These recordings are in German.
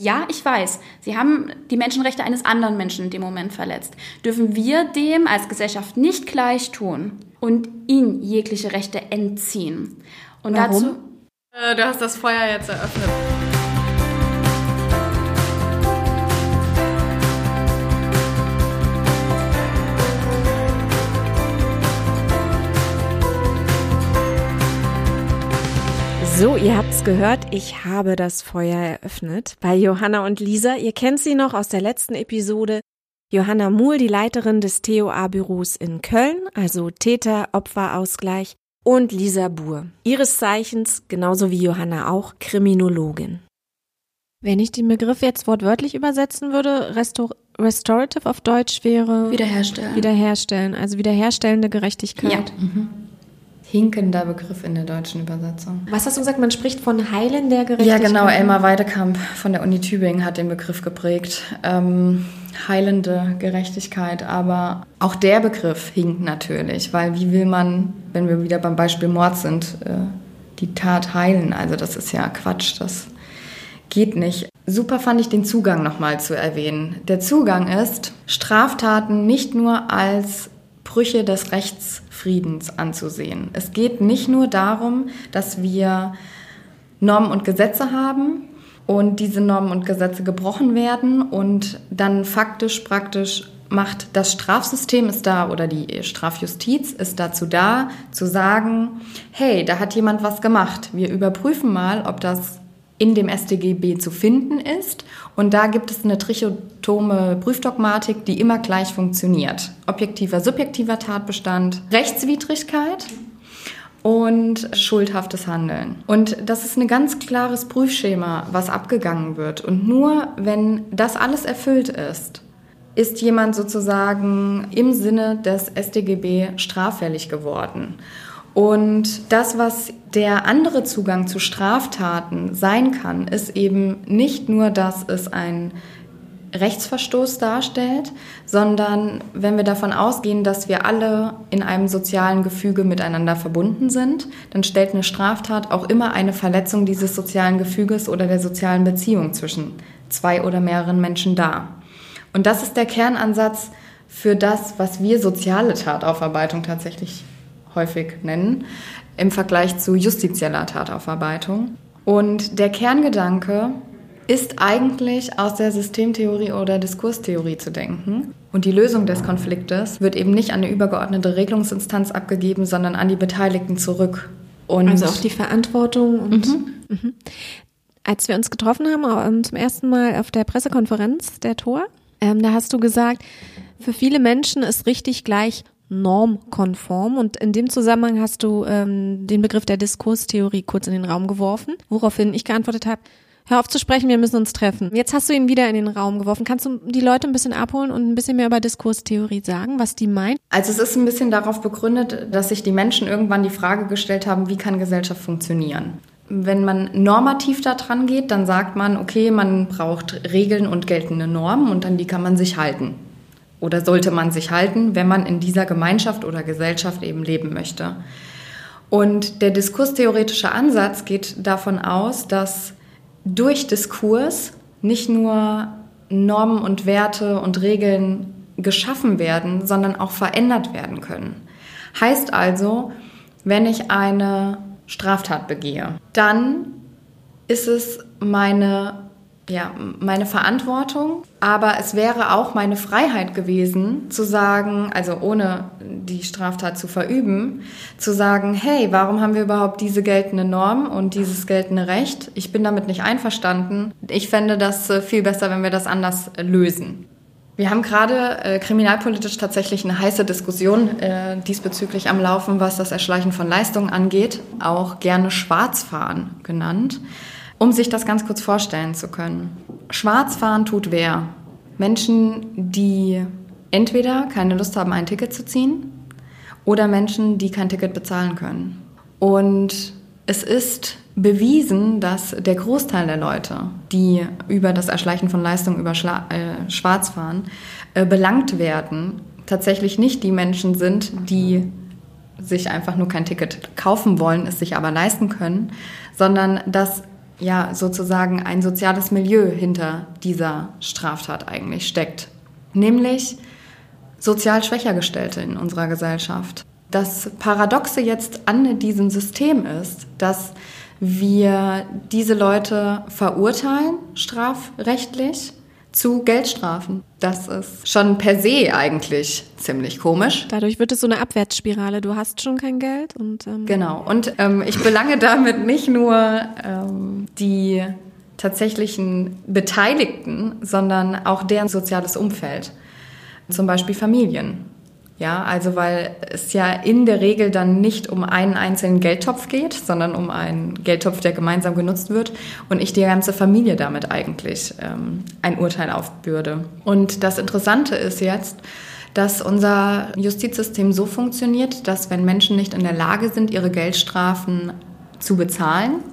Ja, ich weiß, sie haben die Menschenrechte eines anderen Menschen in dem Moment verletzt. Dürfen wir dem als Gesellschaft nicht gleich tun und ihnen jegliche Rechte entziehen? Und Warum? dazu. Äh, du hast das Feuer jetzt eröffnet. So, ihr habt's gehört, ich habe das Feuer eröffnet bei Johanna und Lisa. Ihr kennt sie noch aus der letzten Episode. Johanna Muhl, die Leiterin des TOA-Büros in Köln, also Täter-Opfer-Ausgleich, und Lisa Buhr, ihres Zeichens, genauso wie Johanna auch, Kriminologin. Wenn ich den Begriff jetzt wortwörtlich übersetzen würde, Restor Restorative auf Deutsch wäre Wiederherstellen. wiederherstellen, also wiederherstellende Gerechtigkeit. Ja. Hinkender Begriff in der deutschen Übersetzung. Was hast du gesagt? Man spricht von Heilen der Gerechtigkeit. Ja, genau. Elmar Weidekamp von der Uni Tübingen hat den Begriff geprägt. Ähm, heilende Gerechtigkeit. Aber auch der Begriff hinkt natürlich, weil wie will man, wenn wir wieder beim Beispiel Mord sind, äh, die Tat heilen? Also das ist ja Quatsch. Das geht nicht. Super fand ich den Zugang nochmal zu erwähnen. Der Zugang ist, Straftaten nicht nur als Brüche des Rechtsfriedens anzusehen. Es geht nicht nur darum, dass wir Normen und Gesetze haben und diese Normen und Gesetze gebrochen werden und dann faktisch praktisch macht das Strafsystem ist da oder die Strafjustiz ist dazu da, zu sagen, hey, da hat jemand was gemacht. Wir überprüfen mal, ob das in dem StGB zu finden ist. Und da gibt es eine trichotome Prüfdogmatik, die immer gleich funktioniert. Objektiver, subjektiver Tatbestand, Rechtswidrigkeit und schuldhaftes Handeln. Und das ist ein ganz klares Prüfschema, was abgegangen wird. Und nur wenn das alles erfüllt ist, ist jemand sozusagen im Sinne des StGB straffällig geworden. Und das, was der andere Zugang zu Straftaten sein kann, ist eben nicht nur, dass es ein Rechtsverstoß darstellt, sondern wenn wir davon ausgehen, dass wir alle in einem sozialen Gefüge miteinander verbunden sind, dann stellt eine Straftat auch immer eine Verletzung dieses sozialen Gefüges oder der sozialen Beziehung zwischen zwei oder mehreren Menschen dar. Und das ist der Kernansatz für das, was wir soziale Tataufarbeitung tatsächlich häufig nennen, im Vergleich zu justizieller Tataufarbeitung. Und der Kerngedanke ist eigentlich aus der Systemtheorie oder Diskurstheorie zu denken. Und die Lösung des Konfliktes wird eben nicht an eine übergeordnete Regelungsinstanz abgegeben, sondern an die Beteiligten zurück. Und also auch die Verantwortung. Und, mhm. Mhm. Als wir uns getroffen haben, ähm, zum ersten Mal auf der Pressekonferenz der Tor, ähm, da hast du gesagt, für viele Menschen ist richtig gleich normkonform und in dem Zusammenhang hast du ähm, den Begriff der Diskurstheorie kurz in den Raum geworfen, woraufhin ich geantwortet habe, hör auf zu sprechen, wir müssen uns treffen. Jetzt hast du ihn wieder in den Raum geworfen. Kannst du die Leute ein bisschen abholen und ein bisschen mehr über Diskurstheorie sagen, was die meint? Also es ist ein bisschen darauf begründet, dass sich die Menschen irgendwann die Frage gestellt haben, wie kann Gesellschaft funktionieren? Wenn man normativ da dran geht, dann sagt man, okay, man braucht Regeln und geltende Normen und an die kann man sich halten. Oder sollte man sich halten, wenn man in dieser Gemeinschaft oder Gesellschaft eben leben möchte. Und der diskurstheoretische Ansatz geht davon aus, dass durch Diskurs nicht nur Normen und Werte und Regeln geschaffen werden, sondern auch verändert werden können. Heißt also, wenn ich eine Straftat begehe, dann ist es meine ja, meine Verantwortung, aber es wäre auch meine Freiheit gewesen, zu sagen, also ohne die Straftat zu verüben, zu sagen, hey, warum haben wir überhaupt diese geltende Norm und dieses geltende Recht? Ich bin damit nicht einverstanden. Ich fände das äh, viel besser, wenn wir das anders lösen. Wir haben gerade äh, kriminalpolitisch tatsächlich eine heiße Diskussion äh, diesbezüglich am Laufen, was das Erschleichen von Leistungen angeht, auch gerne Schwarzfahren genannt. Um sich das ganz kurz vorstellen zu können. Schwarzfahren tut wer? Menschen, die entweder keine Lust haben, ein Ticket zu ziehen oder Menschen, die kein Ticket bezahlen können. Und es ist bewiesen, dass der Großteil der Leute, die über das Erschleichen von Leistungen über Schla äh, Schwarzfahren äh, belangt werden, tatsächlich nicht die Menschen sind, die sich einfach nur kein Ticket kaufen wollen, es sich aber leisten können, sondern dass ja sozusagen ein soziales Milieu hinter dieser Straftat eigentlich steckt. Nämlich sozial schwächer gestellte in unserer Gesellschaft. Das Paradoxe jetzt an diesem System ist, dass wir diese Leute verurteilen, strafrechtlich, zu Geldstrafen. Das ist schon per se eigentlich ziemlich komisch. Dadurch wird es so eine Abwärtsspirale. Du hast schon kein Geld und ähm genau. Und ähm, ich belange damit nicht nur ähm, die tatsächlichen Beteiligten, sondern auch deren soziales Umfeld, zum Beispiel Familien. Ja, also weil es ja in der Regel dann nicht um einen einzelnen Geldtopf geht, sondern um einen Geldtopf, der gemeinsam genutzt wird und ich die ganze Familie damit eigentlich ähm, ein Urteil aufbürde. Und das Interessante ist jetzt, dass unser Justizsystem so funktioniert, dass wenn Menschen nicht in der Lage sind, ihre Geldstrafen zu bezahlen,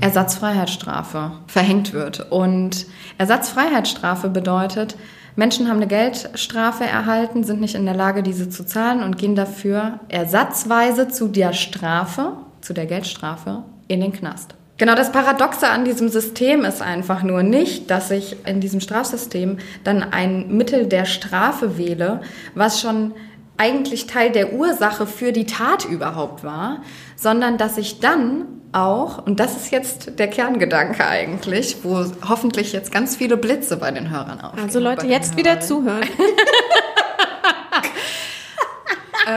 Ersatzfreiheitsstrafe verhängt wird. Und Ersatzfreiheitsstrafe bedeutet, Menschen haben eine Geldstrafe erhalten, sind nicht in der Lage, diese zu zahlen und gehen dafür ersatzweise zu der Strafe, zu der Geldstrafe, in den Knast. Genau das Paradoxe an diesem System ist einfach nur nicht, dass ich in diesem Strafsystem dann ein Mittel der Strafe wähle, was schon eigentlich Teil der Ursache für die Tat überhaupt war, sondern dass ich dann auch, und das ist jetzt der Kerngedanke eigentlich, wo hoffentlich jetzt ganz viele Blitze bei den Hörern aufgehen. Also Leute, jetzt wieder zuhören.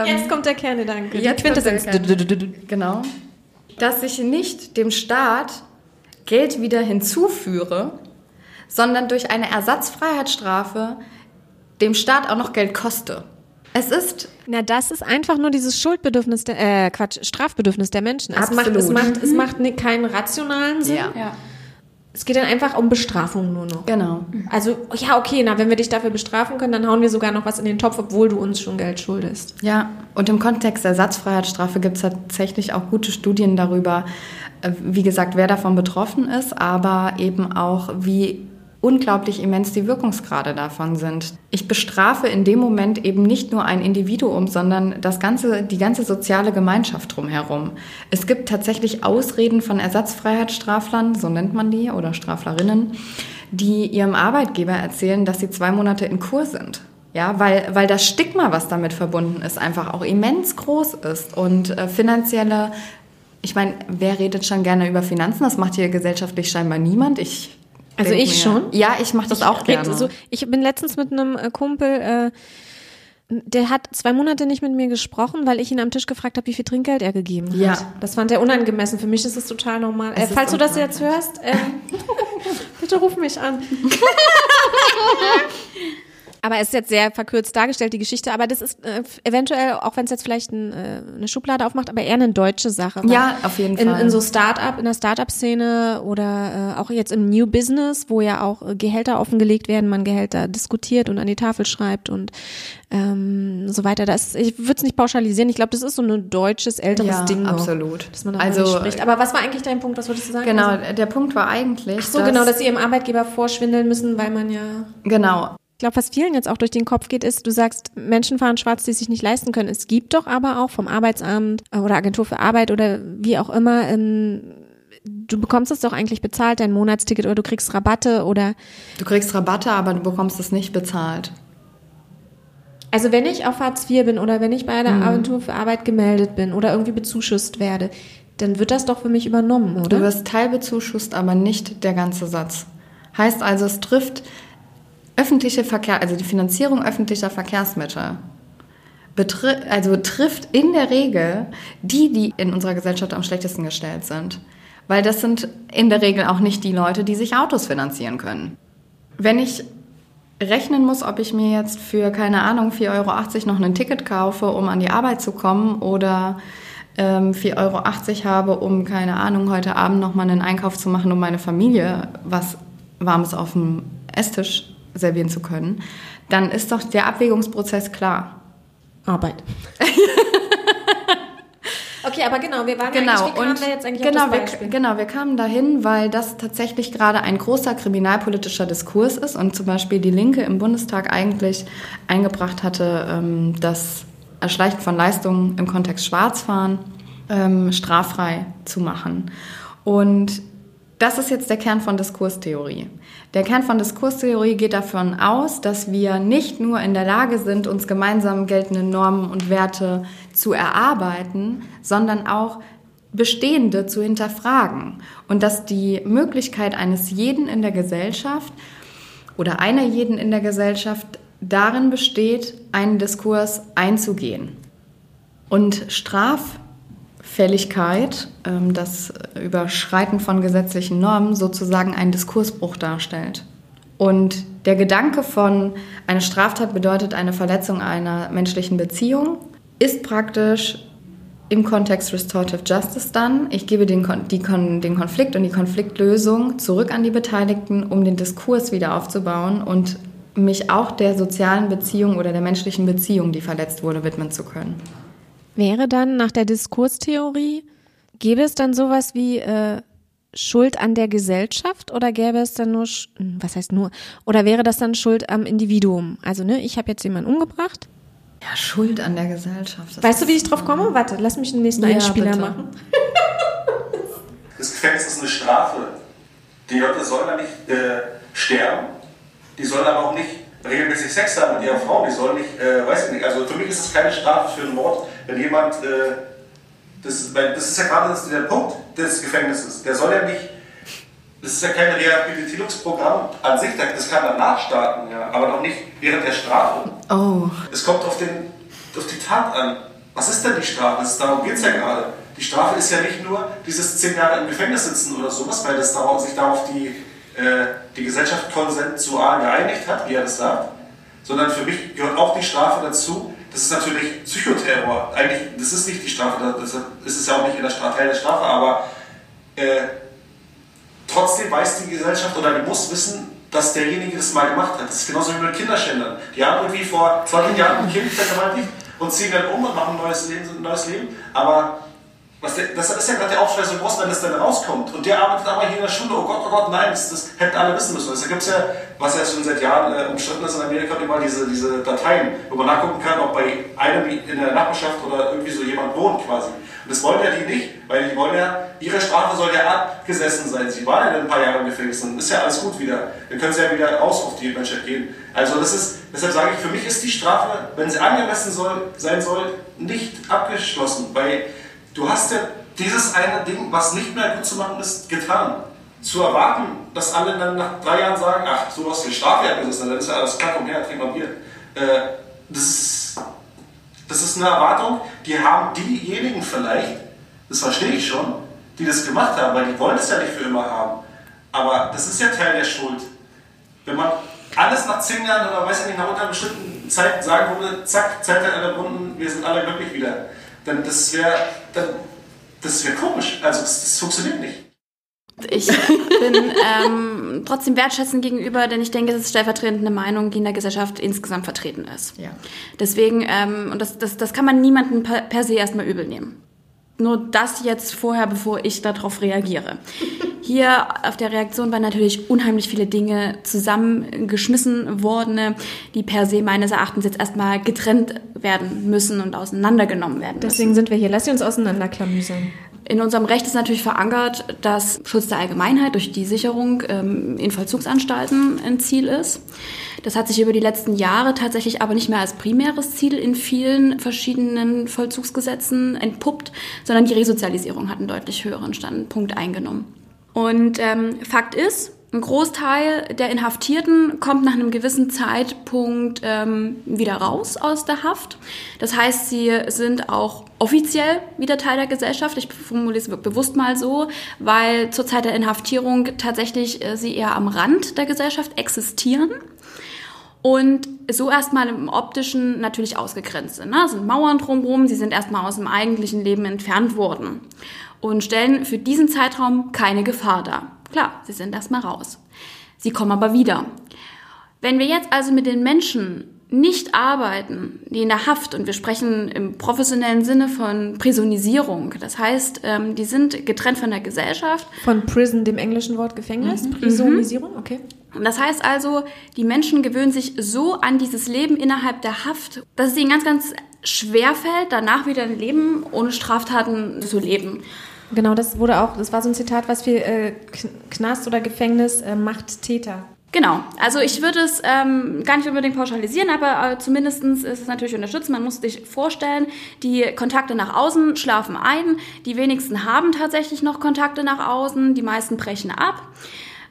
jetzt kommt der Kerngedanke. Jetzt kommt der. Genau. Dass ich nicht dem Staat Geld wieder hinzuführe, sondern durch eine Ersatzfreiheitsstrafe dem Staat auch noch Geld koste. Es ist. Na, das ist einfach nur dieses Schuldbedürfnis der, äh, Quatsch, Strafbedürfnis der Menschen. Es Absolut. macht, es macht, es macht keinen rationalen Sinn. Ja. ja. Es geht dann einfach um Bestrafung nur noch. Genau. Also, ja, okay, na, wenn wir dich dafür bestrafen können, dann hauen wir sogar noch was in den Topf, obwohl du uns schon Geld schuldest. Ja, und im Kontext der Ersatzfreiheitsstrafe gibt es tatsächlich auch gute Studien darüber, äh, wie gesagt, wer davon betroffen ist, aber eben auch, wie unglaublich immens die Wirkungsgrade davon sind. Ich bestrafe in dem Moment eben nicht nur ein Individuum, sondern das ganze, die ganze soziale Gemeinschaft drumherum. Es gibt tatsächlich Ausreden von Ersatzfreiheitsstraflern, so nennt man die, oder Straflerinnen, die ihrem Arbeitgeber erzählen, dass sie zwei Monate in Kur sind. Ja, weil, weil das Stigma, was damit verbunden ist, einfach auch immens groß ist und äh, finanzielle ich meine, wer redet schon gerne über Finanzen? Das macht hier gesellschaftlich scheinbar niemand. Ich also ich mir, schon. Ja, ich mache das ich auch gerne. So, ich bin letztens mit einem äh, Kumpel, äh, der hat zwei Monate nicht mit mir gesprochen, weil ich ihn am Tisch gefragt habe, wie viel Trinkgeld er gegeben hat. Ja. Das fand er unangemessen. Für mich ist es total normal. Äh, falls du das jetzt hörst, äh, bitte ruf mich an. Aber es ist jetzt sehr verkürzt dargestellt, die Geschichte. Aber das ist äh, eventuell, auch wenn es jetzt vielleicht ein, äh, eine Schublade aufmacht, aber eher eine deutsche Sache. Ja, auf jeden in, Fall. In so Start-up, in der Start-up-Szene oder äh, auch jetzt im New Business, wo ja auch äh, Gehälter offengelegt werden, man Gehälter diskutiert und an die Tafel schreibt und ähm, so weiter. Das, ich würde es nicht pauschalisieren. Ich glaube, das ist so ein deutsches, älteres ja, Ding. absolut. Dass man also, spricht. Aber was war eigentlich dein Punkt? Was würdest du sagen? Genau, also, der Punkt war eigentlich. Ach so, dass, genau, dass sie ihrem Arbeitgeber vorschwindeln müssen, weil man ja. Genau. Ich glaube, was vielen jetzt auch durch den Kopf geht, ist, du sagst, Menschen fahren schwarz, die sich nicht leisten können. Es gibt doch aber auch vom Arbeitsamt äh, oder Agentur für Arbeit oder wie auch immer, ähm, du bekommst es doch eigentlich bezahlt, dein Monatsticket oder du kriegst Rabatte oder. Du kriegst Rabatte, aber du bekommst es nicht bezahlt. Also wenn ich auf Hartz IV bin oder wenn ich bei der mhm. Agentur für Arbeit gemeldet bin oder irgendwie bezuschusst werde, dann wird das doch für mich übernommen, oder? Du wirst teilbezuschusst, aber nicht der ganze Satz. Heißt also, es trifft öffentliche Verkehr, also die Finanzierung öffentlicher Verkehrsmittel, also trifft in der Regel die, die in unserer Gesellschaft am schlechtesten gestellt sind. Weil das sind in der Regel auch nicht die Leute, die sich Autos finanzieren können. Wenn ich rechnen muss, ob ich mir jetzt für, keine Ahnung, 4,80 Euro noch ein Ticket kaufe, um an die Arbeit zu kommen oder ähm, 4,80 Euro habe, um, keine Ahnung, heute Abend nochmal einen Einkauf zu machen, um meine Familie was Warmes auf dem Esstisch servieren zu können, dann ist doch der Abwägungsprozess klar. Arbeit. okay, aber genau, wir waren genau, wie kamen wir jetzt eigentlich genau, auf das Beispiel? Wir, genau, wir kamen dahin, weil das tatsächlich gerade ein großer kriminalpolitischer Diskurs ist und zum Beispiel die Linke im Bundestag eigentlich eingebracht hatte, ähm, das Erschleichen von Leistungen im Kontext Schwarzfahren ähm, straffrei zu machen. Und Das ist jetzt der Kern von Diskurstheorie. Der Kern von Diskurstheorie geht davon aus, dass wir nicht nur in der Lage sind, uns gemeinsam geltende Normen und Werte zu erarbeiten, sondern auch bestehende zu hinterfragen und dass die Möglichkeit eines jeden in der Gesellschaft oder einer jeden in der Gesellschaft darin besteht, einen Diskurs einzugehen. Und Straf Fälligkeit, ähm, das Überschreiten von gesetzlichen Normen sozusagen einen Diskursbruch darstellt. Und der Gedanke von eine Straftat bedeutet eine Verletzung einer menschlichen Beziehung ist praktisch im Kontext Restorative Justice dann. Ich gebe den, die, den Konflikt und die Konfliktlösung zurück an die Beteiligten, um den Diskurs wieder aufzubauen und mich auch der sozialen Beziehung oder der menschlichen Beziehung, die verletzt wurde, widmen zu können. Wäre dann nach der Diskurstheorie, gäbe es dann sowas wie äh, Schuld an der Gesellschaft oder gäbe es dann nur, hm, was heißt nur, oder wäre das dann Schuld am Individuum? Also, ne, ich habe jetzt jemanden umgebracht. Ja, Schuld an der Gesellschaft. Weißt du, wie ich drauf komme? Warte, lass mich den nächsten ja, Einspieler bitte. machen. Das Gefängnis ist eine Strafe. Die Leute sollen da nicht äh, sterben, die sollen aber auch nicht regelmäßig Sex haben mit ihrer Frau, die sollen nicht, äh, weiß ich nicht, also für mich ist es keine Strafe für einen Mord, wenn jemand, äh, das, das ist ja gerade der Punkt des Gefängnisses, der soll ja nicht, das ist ja kein Rehabilitierungsprogramm an sich, das kann danach starten, ja, aber noch nicht während der Strafe. Oh. Es kommt auf, den, auf die Tat an. Was ist denn die Strafe? Das, darum geht es ja gerade. Die Strafe ist ja nicht nur dieses zehn Jahre im Gefängnis sitzen oder sowas, weil das darauf, sich darauf die, äh, die Gesellschaft konsensual geeinigt hat, wie er das sagt, sondern für mich gehört auch die Strafe dazu, das ist natürlich Psychoterror. Eigentlich, das ist nicht die Strafe, das ist es ja auch nicht in der Strafe, Teil der Strafe, aber äh, trotzdem weiß die Gesellschaft oder die muss wissen, dass derjenige das mal gemacht hat. Das ist genauso wie mit Kinderschändern. Die haben irgendwie vor 20 Jahren ein Kind vergewaltigt und ziehen dann um und machen ein neues Leben, ein neues Leben. Aber was der, das ist ja gerade der Aufschrei so groß, wenn das dann rauskommt. Und der arbeitet aber hier in der Schule, oh Gott, oh Gott, nein, das, das hätten alle wissen müssen. Da gibt es ja, was ja schon seit Jahren äh, umstritten ist in Amerika, immer diese, diese Dateien, wo man nachgucken kann, ob bei einem in der Nachbarschaft oder irgendwie so jemand wohnt quasi. Und das wollen ja die nicht, weil die wollen ja, ihre Strafe soll ja abgesessen sein. Sie waren ja ein paar Jahre im Gefängnis, dann ist ja alles gut wieder. Dann können sie ja wieder raus auf die Menschheit gehen. Also das ist, deshalb sage ich, für mich ist die Strafe, wenn sie angemessen soll, sein soll, nicht abgeschlossen, weil Du hast ja dieses eine Ding, was nicht mehr gut zu machen ist, getan. Zu erwarten, dass alle dann nach drei Jahren sagen, ach, so was für Strafe abgesessen, dann ist ja alles klar, komm her, trink mal Bier. Äh, das, ist, das ist eine Erwartung, die haben diejenigen vielleicht, das verstehe ich schon, die das gemacht haben, weil die wollen es ja nicht für immer haben. Aber das ist ja Teil der Schuld. Wenn man alles nach zehn Jahren oder weiß ich nicht, nach einer bestimmten Zeit sagen würde, zack, Zeit hat alle Runden, wir sind alle glücklich wieder dann das wäre das wäre komisch. Also das, das funktioniert nicht. Ich bin ähm, trotzdem wertschätzend gegenüber, denn ich denke, es ist stellvertretend eine Meinung, die in der Gesellschaft insgesamt vertreten ist. Ja. Deswegen, ähm, und das, das, das kann man niemandem per, per se erstmal übel nehmen. Nur das jetzt vorher, bevor ich darauf reagiere. Hier auf der Reaktion waren natürlich unheimlich viele Dinge zusammengeschmissen worden, die per se meines Erachtens jetzt erstmal getrennt werden müssen und auseinandergenommen werden müssen. Deswegen sind wir hier. Lass sie uns auseinanderklamüsern. In unserem Recht ist natürlich verankert, dass Schutz der Allgemeinheit durch die Sicherung ähm, in Vollzugsanstalten ein Ziel ist. Das hat sich über die letzten Jahre tatsächlich aber nicht mehr als primäres Ziel in vielen verschiedenen Vollzugsgesetzen entpuppt, sondern die Resozialisierung hat einen deutlich höheren Standpunkt eingenommen. Und ähm, Fakt ist, ein Großteil der Inhaftierten kommt nach einem gewissen Zeitpunkt ähm, wieder raus aus der Haft. Das heißt, sie sind auch offiziell wieder Teil der Gesellschaft. Ich formuliere es bewusst mal so, weil zur Zeit der Inhaftierung tatsächlich äh, sie eher am Rand der Gesellschaft existieren und so erstmal im optischen natürlich ausgegrenzt sind. Ne? Es sind Mauern drumherum, sie sind erstmal aus dem eigentlichen Leben entfernt worden und stellen für diesen Zeitraum keine Gefahr dar. Klar, sie sind erstmal raus. Sie kommen aber wieder. Wenn wir jetzt also mit den Menschen nicht arbeiten, die in der Haft, und wir sprechen im professionellen Sinne von Prisonisierung, das heißt, ähm, die sind getrennt von der Gesellschaft. Von Prison, dem englischen Wort Gefängnis? Mhm. Prisonisierung, okay. Das heißt also, die Menschen gewöhnen sich so an dieses Leben innerhalb der Haft, dass es ihnen ganz, ganz schwer fällt, danach wieder ein Leben ohne Straftaten zu leben. Genau, das wurde auch, das war so ein Zitat, was viel äh, Knast oder Gefängnis äh, macht Täter. Genau, also ich würde es ähm, gar nicht unbedingt pauschalisieren, aber äh, zumindest ist es natürlich unterstützen. Man muss sich vorstellen, die Kontakte nach außen schlafen ein, die wenigsten haben tatsächlich noch Kontakte nach außen, die meisten brechen ab.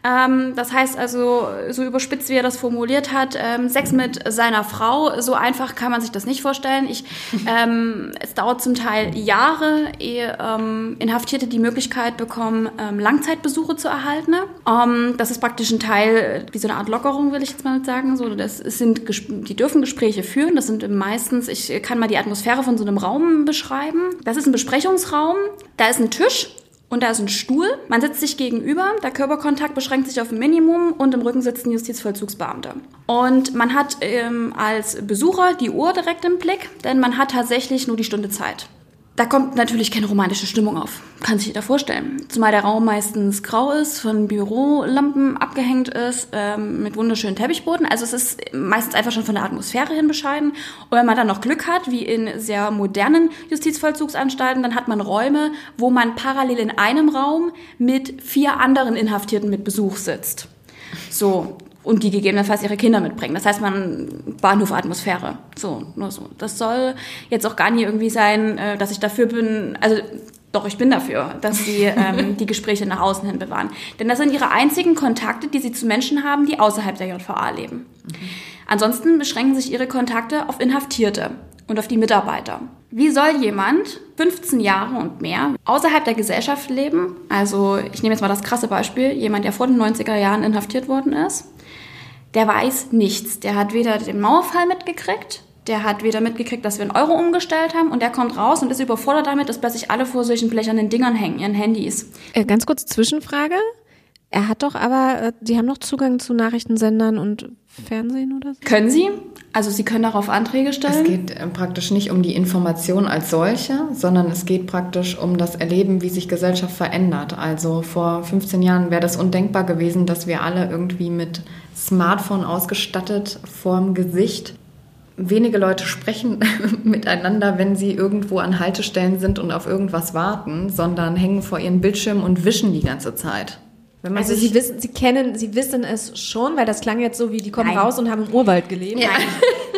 Ähm, das heißt also, so überspitzt wie er das formuliert hat, ähm, Sex mit seiner Frau, so einfach kann man sich das nicht vorstellen. Ich, ähm, es dauert zum Teil Jahre, ehe ähm, Inhaftierte die Möglichkeit bekommen, ähm, Langzeitbesuche zu erhalten. Ähm, das ist praktisch ein Teil, wie so eine Art Lockerung, will ich jetzt mal sagen. So, das sind, die dürfen Gespräche führen. Das sind meistens, ich kann mal die Atmosphäre von so einem Raum beschreiben. Das ist ein Besprechungsraum. Da ist ein Tisch und da ist ein Stuhl, man sitzt sich gegenüber, der Körperkontakt beschränkt sich auf ein Minimum und im Rücken sitzt ein Justizvollzugsbeamter. Und man hat ähm, als Besucher die Uhr direkt im Blick, denn man hat tatsächlich nur die Stunde Zeit. Da kommt natürlich keine romantische Stimmung auf. Kann sich jeder vorstellen. Zumal der Raum meistens grau ist, von Bürolampen abgehängt ist, ähm, mit wunderschönen Teppichboden. Also es ist meistens einfach schon von der Atmosphäre hin bescheiden. Und wenn man dann noch Glück hat, wie in sehr modernen Justizvollzugsanstalten, dann hat man Räume, wo man parallel in einem Raum mit vier anderen Inhaftierten mit Besuch sitzt. So, und die gegebenenfalls ihre Kinder mitbringen. Das heißt, man Bahnhofatmosphäre. So, nur so. Das soll jetzt auch gar nicht irgendwie sein, äh, dass ich dafür bin, also doch, ich bin dafür, dass sie ähm, die Gespräche nach außen hin bewahren. Denn das sind ihre einzigen Kontakte, die sie zu Menschen haben, die außerhalb der JVA leben. Mhm. Ansonsten beschränken sich ihre Kontakte auf Inhaftierte und auf die Mitarbeiter. Wie soll jemand 15 Jahre und mehr außerhalb der Gesellschaft leben? Also ich nehme jetzt mal das krasse Beispiel, jemand, der vor den 90er Jahren inhaftiert worden ist, der weiß nichts. Der hat weder den Mauerfall mitgekriegt, der hat weder mitgekriegt, dass wir einen Euro umgestellt haben und der kommt raus und ist überfordert damit, dass plötzlich alle vor solchen blechernen Dingern hängen, ihren Handys. Äh, ganz kurz Zwischenfrage. Er hat doch aber, äh, die haben noch Zugang zu Nachrichtensendern und Fernsehen oder so? Können sie. Also sie können darauf Anträge stellen. Es geht äh, praktisch nicht um die Information als solche, sondern es geht praktisch um das Erleben, wie sich Gesellschaft verändert. Also vor 15 Jahren wäre das undenkbar gewesen, dass wir alle irgendwie mit Smartphone ausgestattet vorm Gesicht wenige Leute sprechen miteinander, wenn sie irgendwo an Haltestellen sind und auf irgendwas warten, sondern hängen vor ihren Bildschirmen und wischen die ganze Zeit also Sie wissen, Sie kennen, Sie wissen es schon, weil das klang jetzt so wie, die kommen Nein. raus und haben im Urwald gelebt. Ja. Nein,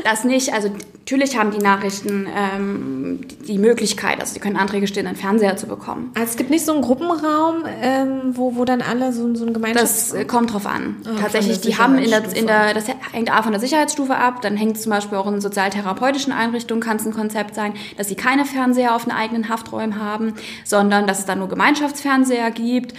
das nicht. Also natürlich haben die Nachrichten ähm, die Möglichkeit, also sie können Anträge stellen, einen Fernseher zu bekommen. Also es gibt nicht so einen Gruppenraum, ähm, wo, wo dann alle so, so ein Gemeinschafts... Das äh, kommt drauf an. Oh, Tatsächlich, die haben in der, in der, das hängt A von der Sicherheitsstufe ab, dann hängt zum Beispiel auch in sozialtherapeutischen Einrichtungen kann es ein Konzept sein, dass sie keine Fernseher auf den eigenen Hafträumen haben, sondern dass es dann nur Gemeinschaftsfernseher gibt.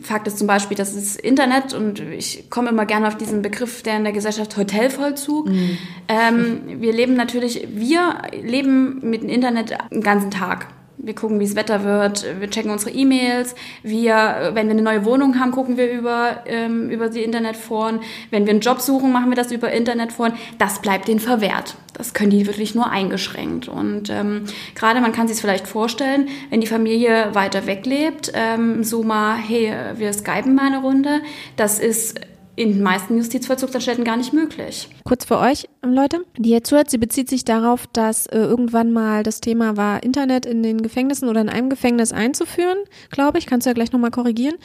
Fakt ist zum Beispiel, dass das Internet, und ich komme immer gerne auf diesen Begriff, der in der Gesellschaft Hotelvollzug. Mhm. Ähm, wir leben natürlich, wir leben mit dem Internet den ganzen Tag. Wir gucken, wie das Wetter wird, wir checken unsere E-Mails, wir, wenn wir eine neue Wohnung haben, gucken wir über, ähm, über die Internetforen. Wenn wir einen Job suchen, machen wir das über Internetforen. Das bleibt denen verwehrt. Das können die wirklich nur eingeschränkt. Und ähm, gerade man kann sich vielleicht vorstellen, wenn die Familie weiter weg lebt, ähm, so mal, hey, wir skypen mal eine Runde, das ist in den meisten Justizvollzugsanstalten gar nicht möglich. Kurz für euch, Leute, die jetzt zuhört, sie bezieht sich darauf, dass äh, irgendwann mal das Thema war, Internet in den Gefängnissen oder in einem Gefängnis einzuführen, glaube ich, kannst du ja gleich nochmal korrigieren.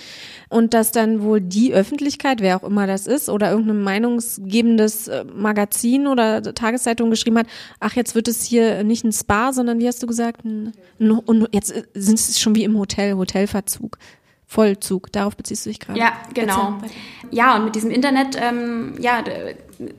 Und dass dann wohl die Öffentlichkeit, wer auch immer das ist, oder irgendein meinungsgebendes äh, Magazin oder Tageszeitung geschrieben hat, ach, jetzt wird es hier nicht ein Spa, sondern wie hast du gesagt, ein, ein, jetzt äh, sind es schon wie im Hotel, Hotelverzug. Vollzug. Darauf beziehst du dich gerade. Ja, genau. Ja, und mit diesem Internet, ähm, ja,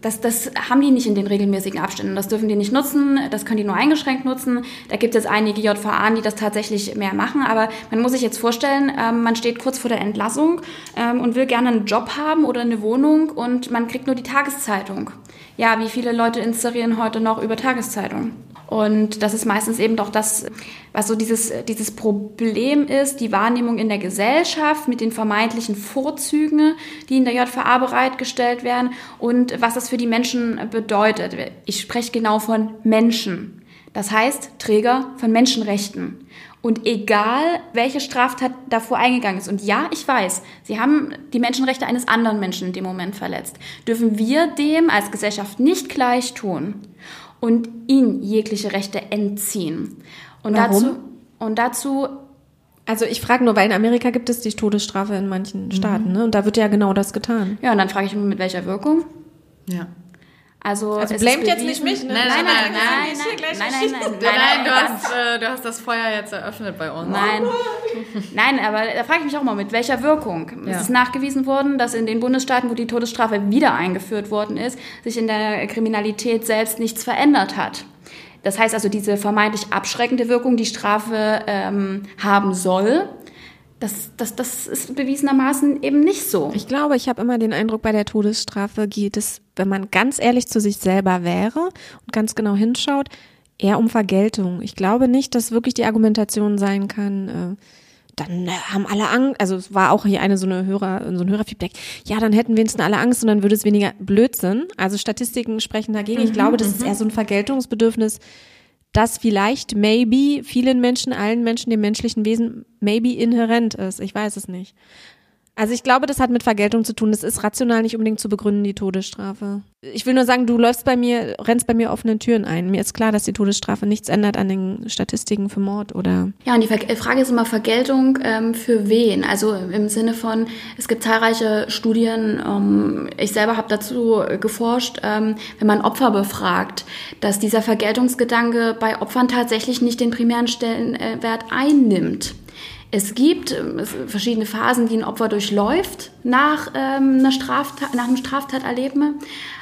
das, das haben die nicht in den regelmäßigen Abständen. Das dürfen die nicht nutzen, das können die nur eingeschränkt nutzen. Da gibt es jetzt einige JVA, die das tatsächlich mehr machen, aber man muss sich jetzt vorstellen, ähm, man steht kurz vor der Entlassung ähm, und will gerne einen Job haben oder eine Wohnung und man kriegt nur die Tageszeitung. Ja, wie viele Leute inserieren heute noch über Tageszeitung? Und das ist meistens eben doch das, was so dieses, dieses Problem ist, die Wahrnehmung in der Gesellschaft mit den vermeintlichen Vorzügen, die in der JVA bereitgestellt werden und was das für die Menschen bedeutet. Ich spreche genau von Menschen. Das heißt, Träger von Menschenrechten. Und egal, welche Straftat davor eingegangen ist, und ja, ich weiß, sie haben die Menschenrechte eines anderen Menschen in dem Moment verletzt, dürfen wir dem als Gesellschaft nicht gleich tun und ihn jegliche Rechte entziehen. Und Warum? dazu, und dazu Also ich frage nur, weil in Amerika gibt es die Todesstrafe in manchen Staaten, ne? Und da wird ja genau das getan. Ja, und dann frage ich mich, mit welcher Wirkung? Ja. Also, Also es blamet jetzt nicht mich, ne? Nein, nein, nein, Nein, nein, nein, nein, nein, nein, nein, nein, nein, Nein, nein, du, nein, hast, äh, du hast das Feuer jetzt eröffnet bei uns. Nein. Nein, aber da frage ich mich auch mal, mit welcher Wirkung? Ja. Es ist nachgewiesen worden, dass in den Bundesstaaten, wo die Todesstrafe wieder eingeführt worden ist, sich in der Kriminalität selbst nichts verändert hat. Das heißt also, diese vermeintlich abschreckende Wirkung, die Strafe ähm, haben soll, das, das, das ist bewiesenermaßen eben nicht so. Ich glaube, ich habe immer den Eindruck, bei der Todesstrafe geht es, wenn man ganz ehrlich zu sich selber wäre und ganz genau hinschaut, eher um Vergeltung. Ich glaube nicht, dass wirklich die Argumentation sein kann, äh, dann äh, haben alle Angst, also es war auch hier eine so eine Hörer, so ein Hörerfeedback, ja, dann hätten wenigstens alle Angst und dann würde es weniger Blödsinn. Also Statistiken sprechen dagegen. Ich glaube, das ist eher so ein Vergeltungsbedürfnis, das vielleicht, maybe, vielen Menschen, allen Menschen, dem menschlichen Wesen, maybe inhärent ist. Ich weiß es nicht. Also ich glaube, das hat mit Vergeltung zu tun. Das ist rational nicht unbedingt zu begründen, die Todesstrafe. Ich will nur sagen, du läufst bei mir, rennst bei mir offene Türen ein. Mir ist klar, dass die Todesstrafe nichts ändert an den Statistiken für Mord oder Ja, und die Ver- Frage ist immer Vergeltung ähm, für wen? Also im Sinne von, es gibt zahlreiche Studien, ähm, ich selber habe dazu geforscht, ähm, wenn man Opfer befragt, dass dieser Vergeltungsgedanke bei Opfern tatsächlich nicht den primären Stellenwert einnimmt. Es gibt ähm, verschiedene Phasen, die ein Opfer durchläuft nach, ähm, einer Straftat, nach einem Straftaterleben.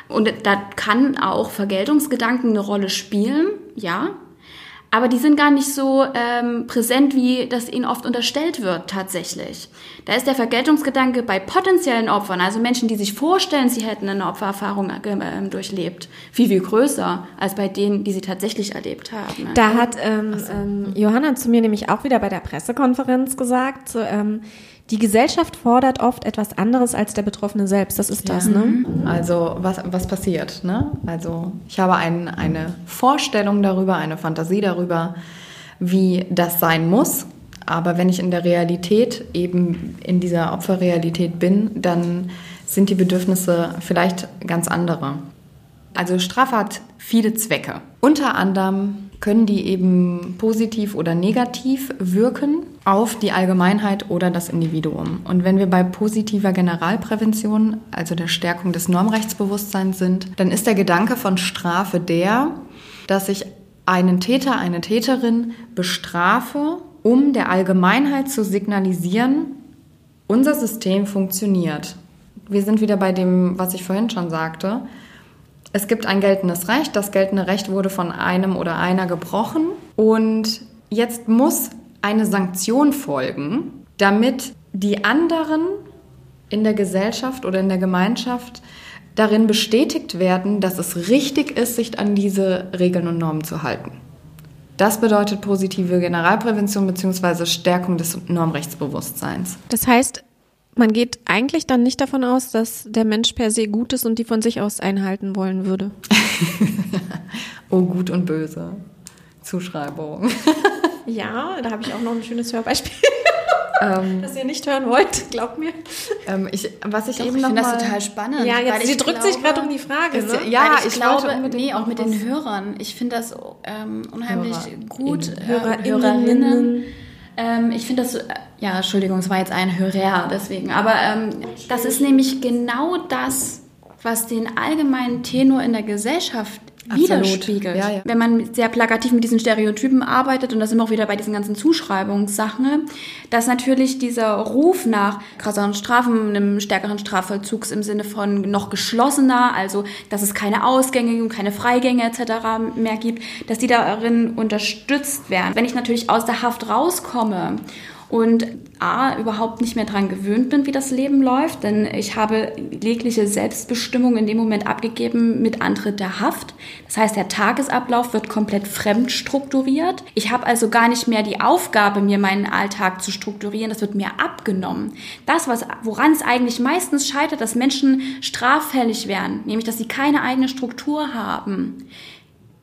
Und da kann auch Vergeltungsgedanken eine Rolle spielen, ja. Aber die sind gar nicht so ähm, präsent, wie das ihnen oft unterstellt wird tatsächlich. Da ist der Vergeltungsgedanke bei potenziellen Opfern, also Menschen, die sich vorstellen, sie hätten eine Opfererfahrung äh, ähm, durchlebt, viel, viel größer als bei denen, die sie tatsächlich erlebt haben. Da hat ähm, ähm, Johanna zu mir nämlich auch wieder bei der Pressekonferenz gesagt, so, ähm, die Gesellschaft fordert oft etwas anderes als der Betroffene selbst. Das ist das, ne? Also was, was passiert? Ne? Also ich habe ein, eine Vorstellung darüber, eine Fantasie darüber, wie das sein muss. Aber wenn ich in der Realität, eben in dieser Opferrealität bin, dann sind die Bedürfnisse vielleicht ganz andere. Also Strafe hat viele Zwecke. Unter anderem können die eben positiv oder negativ wirken auf die Allgemeinheit oder das Individuum. Und wenn wir bei positiver Generalprävention, also der Stärkung des Normrechtsbewusstseins sind, dann ist der Gedanke von Strafe der, dass ich einen Täter, eine Täterin bestrafe, um der Allgemeinheit zu signalisieren, unser System funktioniert. Wir sind wieder bei dem, was ich vorhin schon sagte. Es gibt ein geltendes Recht. Das geltende Recht wurde von einem oder einer gebrochen. Und jetzt muss eine Sanktion folgen, damit die anderen in der Gesellschaft oder in der Gemeinschaft darin bestätigt werden, dass es richtig ist, sich an diese Regeln und Normen zu halten. Das bedeutet positive Generalprävention bzw. Stärkung des Normrechtsbewusstseins. Das heißt, man geht eigentlich dann nicht davon aus, dass der Mensch per se gut ist und die von sich aus einhalten wollen würde. Oh, gut und böse. Zuschreibung. Ja, da habe ich auch noch ein schönes Hörbeispiel. das ihr nicht hören wollt, glaubt mir. Ähm, ich, was ich Doch, eben ich noch finde mal, das total spannend. Ja, weil jetzt, ich sie drückt sich glaube- gerade um die Frage. Ist Ne? ja- ich, ich glaube, nee, auch mit den Hörern. Ich finde das ähm, unheimlich HörerInnen. gut. Äh, HörerInnen. Hörerinnen. Ähm, ich finde das, äh, ja, Entschuldigung, es war jetzt ein Hörer, deswegen. Aber ähm, das ist nämlich genau das, was den allgemeinen Tenor in der Gesellschaft. Widerspiegelt. Ja, ja. Wenn man sehr plakativ mit diesen Stereotypen arbeitet, und da sind wir auch wieder bei diesen ganzen Zuschreibungssachen, dass natürlich dieser Ruf nach krasseren Strafen, einem stärkeren Strafvollzugs im Sinne von noch geschlossener, also dass es keine Ausgänge und keine Freigänge etc. mehr gibt, dass die darin unterstützt werden. Wenn ich natürlich aus der Haft rauskomme und A, überhaupt nicht mehr dran gewöhnt bin, wie das Leben läuft, denn ich habe jegliche Selbstbestimmung in dem Moment abgegeben mit Antritt der Haft. Das heißt, der Tagesablauf wird komplett fremd strukturiert. Ich habe also gar nicht mehr die Aufgabe, mir meinen Alltag zu strukturieren. Das wird mir abgenommen. Das, was, woran es eigentlich meistens scheitert, dass Menschen straffällig werden, nämlich, dass sie keine eigene Struktur haben.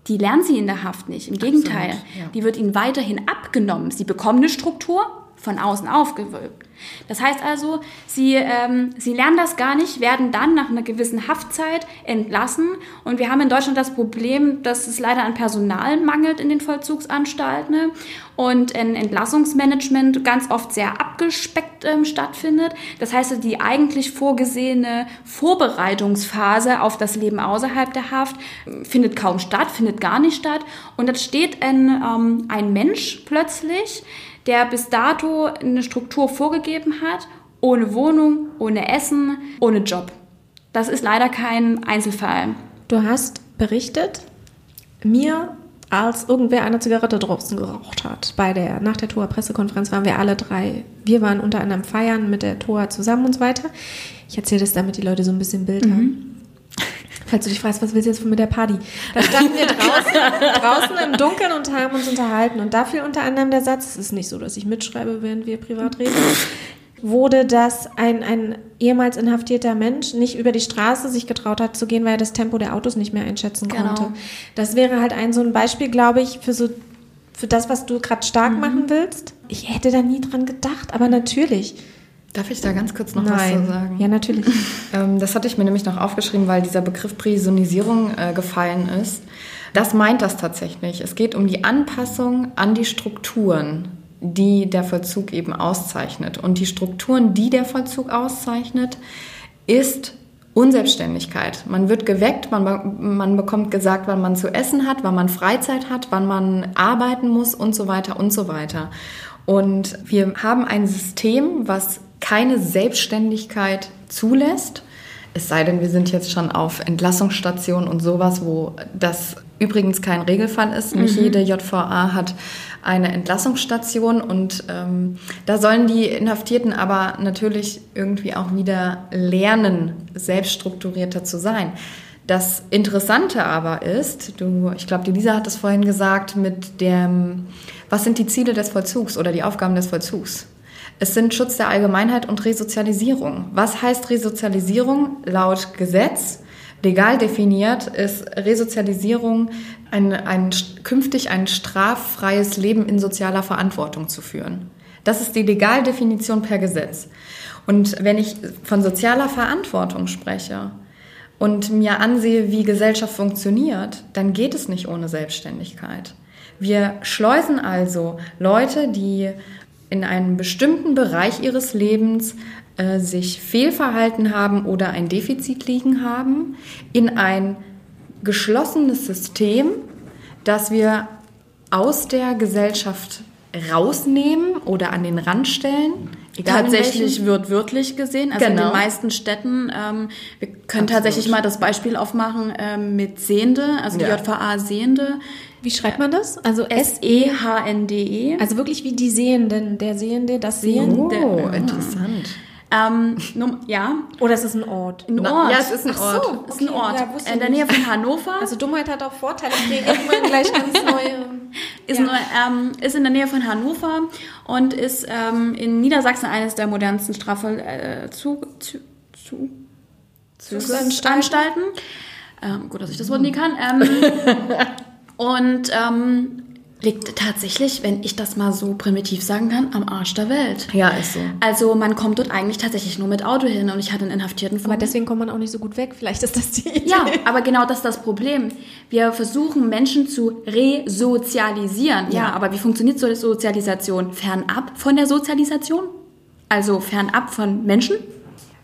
Die lernen sie in der Haft nicht. Im Gegenteil, ja. die wird ihnen weiterhin abgenommen. Sie bekommen eine Struktur, von außen aufgewölbt. Das heißt also, sie, ähm, sie lernen das gar nicht, werden dann nach einer gewissen Haftzeit entlassen. Und wir haben in Deutschland das Problem, dass es leider an Personal mangelt in den Vollzugsanstalten ne? und ein Entlassungsmanagement ganz oft sehr abgespeckt ähm, stattfindet. Das heißt, die eigentlich vorgesehene Vorbereitungsphase auf das Leben außerhalb der Haft äh, findet kaum statt, findet gar nicht statt. Und dann steht ein, ähm, ein Mensch plötzlich, der bis dato eine Struktur vorgegeben hat, ohne Wohnung, ohne Essen, ohne Job. Das ist leider kein Einzelfall. Du hast berichtet, mir als irgendwer eine Zigarette draußen geraucht hat. Bei der, nach der TOA-Pressekonferenz waren wir alle drei. Wir waren unter anderem feiern mit der TOA zusammen und so weiter. Ich erzähle das, damit die Leute so ein bisschen Bild mhm. haben. Falls du dich fragst, was willst du jetzt von mit der Party? Da standen wir draußen, draußen im Dunkeln und haben uns unterhalten. Und da fiel unter anderem der Satz, es ist nicht so, dass ich mitschreibe, während wir privat reden, wurde, dass ein, ein ehemals inhaftierter Mensch nicht über die Straße sich getraut hat zu gehen, weil er das Tempo der Autos nicht mehr einschätzen genau. konnte. Das wäre halt ein so ein Beispiel, glaube ich, für so für das, was du gerade stark mhm. machen willst. Ich hätte da nie dran gedacht, aber natürlich. Darf ich da ganz kurz noch Nein. was zu sagen? Ja, natürlich. Ähm, das hatte ich mir nämlich noch aufgeschrieben, weil dieser Begriff Prisonisierung äh, gefallen ist. Das meint das tatsächlich. Es geht um die Anpassung an die Strukturen, die der Vollzug eben auszeichnet. Und die Strukturen, die der Vollzug auszeichnet, ist Unselbstständigkeit. Man wird geweckt, man, man bekommt gesagt, wann man zu essen hat, wann man Freizeit hat, wann man arbeiten muss und so weiter und so weiter. Und wir haben ein System, was keine Selbstständigkeit zulässt. Es sei denn, wir sind jetzt schon auf Entlassungsstationen und sowas, wo das übrigens kein Regelfall ist. Mhm. Nicht jede JVA hat eine Entlassungsstation und ähm, da sollen die Inhaftierten aber natürlich irgendwie auch wieder lernen, selbststrukturierter zu sein. Das Interessante aber ist, du, ich glaube, die Lisa hat das vorhin gesagt, mit dem, was sind die Ziele des Vollzugs oder die Aufgaben des Vollzugs? Es sind Schutz der Allgemeinheit und Resozialisierung. Was heißt Resozialisierung? Laut Gesetz, legal definiert, ist Resozialisierung ein, ein, künftig ein straffreies Leben in sozialer Verantwortung zu führen. Das ist die Legaldefinition per Gesetz. Und wenn ich von sozialer Verantwortung spreche und mir ansehe, wie Gesellschaft funktioniert, dann geht es nicht ohne Selbstständigkeit. Wir schleusen also Leute, die in einem bestimmten Bereich ihres Lebens äh, sich Fehlverhalten haben oder ein Defizit liegen haben, in ein geschlossenes System, das wir aus der Gesellschaft rausnehmen oder an den Rand stellen. Tatsächlich wird wörtlich gesehen. Also genau. in den genau. meisten Städten, ähm, wir können Absolut. tatsächlich mal das Beispiel aufmachen ähm, mit Sehende, also die ja. JVA Sehende, wie schreibt man das? Also S-E-H-N-D-E. -E. Also wirklich wie die Sehenden, der Sehende, das Sehende. Oh, interessant. Ähm, ja. Oder ist es ein Ort? Ein Ort. Ja, es ist ein Ort. So, ist ein Ort. Ja, in der Nähe von Hannover. Also Dummheit hat auch Vorteile. Wir irgendwann gleich ganz neue. Ist, ja. ähm, ist in der Nähe von Hannover und ist ähm, in Niedersachsen eines der modernsten Strafvollzug. Äh. Ähm, gut, dass ich das Wort nie kann. Ähm, Und ähm, liegt tatsächlich, wenn ich das mal so primitiv sagen kann, am Arsch der Welt. Ja, ist so. Also man kommt dort eigentlich tatsächlich nur mit Auto hin und ich hatte einen Inhaftierten vor. Aber deswegen kommt man auch nicht so gut weg. Vielleicht ist das die Idee. Ja, aber genau das ist das Problem. Wir versuchen Menschen zu resozialisieren. Ja, ja aber wie funktioniert so eine Sozialisation? Fernab von der Sozialisation? Also fernab von Menschen?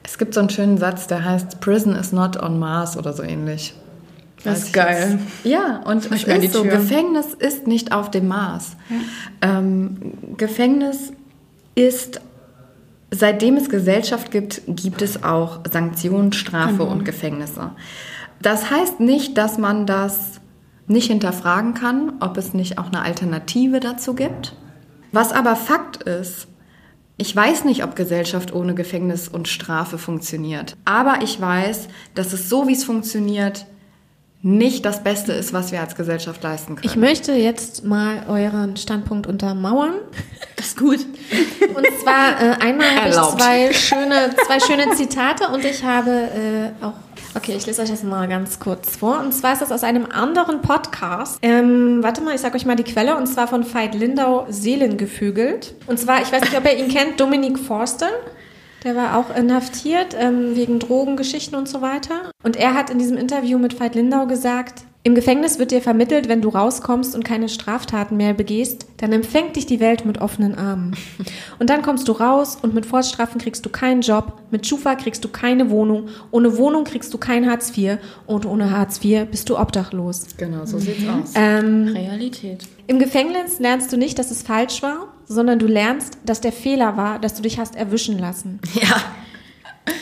Es gibt so einen schönen Satz, der heißt Prison is not on Mars oder so ähnlich. Das ist geil. Ja, und es ist so, Gefängnis ist nicht auf dem Mars. Ja. Ähm, Gefängnis ist, seitdem es Gesellschaft gibt, gibt es auch Sanktionen, Strafe mhm. und Gefängnisse. Das heißt nicht, dass man das nicht hinterfragen kann, ob es nicht auch eine Alternative dazu gibt. Was aber Fakt ist, ich weiß nicht, ob Gesellschaft ohne Gefängnis und Strafe funktioniert. Aber ich weiß, dass es so, wie es funktioniert, nicht das Beste ist, was wir als Gesellschaft leisten können. Ich möchte jetzt mal euren Standpunkt untermauern. Das ist gut. Und zwar äh, einmal habe ich zwei schöne, zwei schöne Zitate und ich habe äh, auch. Okay, ich lese euch das mal ganz kurz vor. Und zwar ist das aus einem anderen Podcast. Ähm, warte mal, ich sage euch mal die Quelle. Und zwar von Veit Lindau, Seelengefügelt. Und zwar, ich weiß nicht, ob ihr ihn kennt, Dominik Forster. Der war auch inhaftiert ähm, wegen Drogengeschichten und so weiter. Und er hat in diesem Interview mit Veit Lindau gesagt, im Gefängnis wird dir vermittelt, wenn du rauskommst und keine Straftaten mehr begehst, dann empfängt dich die Welt mit offenen Armen. Und dann kommst du raus und mit Vorstrafen kriegst du keinen Job, mit Schufa kriegst du keine Wohnung, ohne Wohnung kriegst du kein Hartz IV und ohne Hartz IV bist du obdachlos. Genau, so sieht's aus. Ähm, Realität. Im Gefängnis lernst du nicht, dass es falsch war, sondern du lernst, dass der Fehler war, dass du dich hast erwischen lassen. Ja.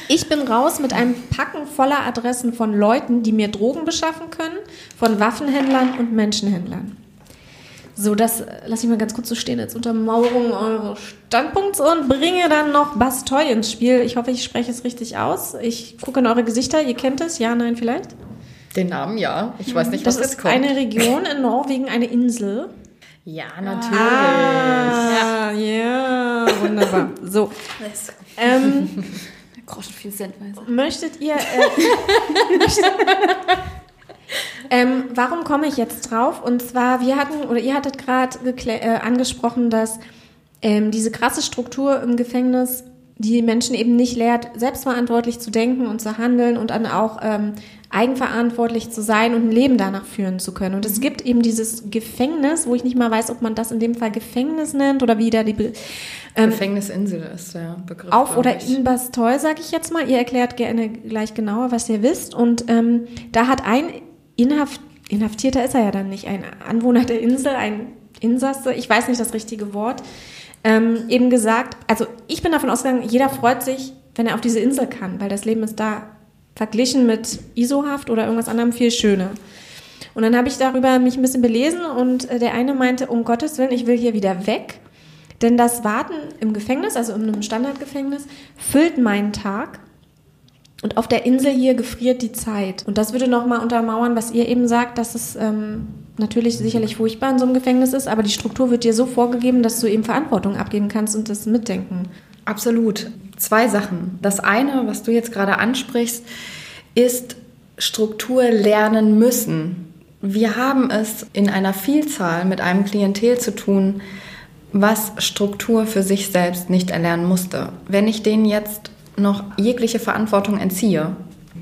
Ich bin raus mit einem Packen voller Adressen von Leuten, die mir Drogen beschaffen können, von Waffenhändlern und Menschenhändlern. So, das äh, lasse ich mal ganz kurz so stehen als Untermauerung eures Standpunkts und bringe dann noch Bastoy ins Spiel. Ich hoffe, ich spreche es richtig aus. Ich gucke in eure Gesichter. Ihr kennt es? Ja, nein, vielleicht? Den Namen ja. Ich weiß nicht, Das was ist jetzt kommt. eine Region in Norwegen, eine Insel. ja, natürlich. Ah, ja, wunderbar. So, ähm, Groschen viel Centweise. Möchtet ihr. Äh, ähm, warum komme ich jetzt drauf? Und zwar, wir hatten, oder ihr hattet gerade äh, angesprochen, dass ähm, diese krasse Struktur im Gefängnis die Menschen eben nicht lehrt, selbstverantwortlich zu denken und zu handeln und dann auch ähm, eigenverantwortlich zu sein und ein Leben danach führen zu können. Und es gibt eben dieses Gefängnis, wo ich nicht mal weiß, ob man das in dem Fall Gefängnis nennt oder wie da die Be ähm, Gefängnisinsel ist der Begriff. auf oder in Bastoy, sage ich jetzt mal. Ihr erklärt gerne gleich genauer, was ihr wisst. Und ähm, da hat ein Inhaft, Inhaftierter ist er ja dann nicht, ein Anwohner der Insel, ein Insasse, ich weiß nicht das richtige Wort, ähm, eben gesagt, also ich bin davon ausgegangen, jeder freut sich, wenn er auf diese Insel kann, weil das Leben ist da verglichen mit ISO-Haft oder irgendwas anderem viel schöner. Und dann habe ich darüber mich ein bisschen belesen und äh, der eine meinte, um Gottes Willen, ich will hier wieder weg. Denn das Warten im Gefängnis, also in einem Standardgefängnis, füllt meinen Tag. Und auf der Insel hier gefriert die Zeit. Und das würde nochmal untermauern, was ihr eben sagt, dass es ähm, natürlich sicherlich furchtbar in so einem Gefängnis ist, aber die Struktur wird dir so vorgegeben, dass du eben Verantwortung abgeben kannst und das mitdenken. Absolut. Zwei Sachen. Das eine, was du jetzt gerade ansprichst, ist Struktur lernen müssen. Wir haben es in einer Vielzahl mit einem Klientel zu tun, was Struktur für sich selbst nicht erlernen musste. Wenn ich denen jetzt noch jegliche Verantwortung entziehe,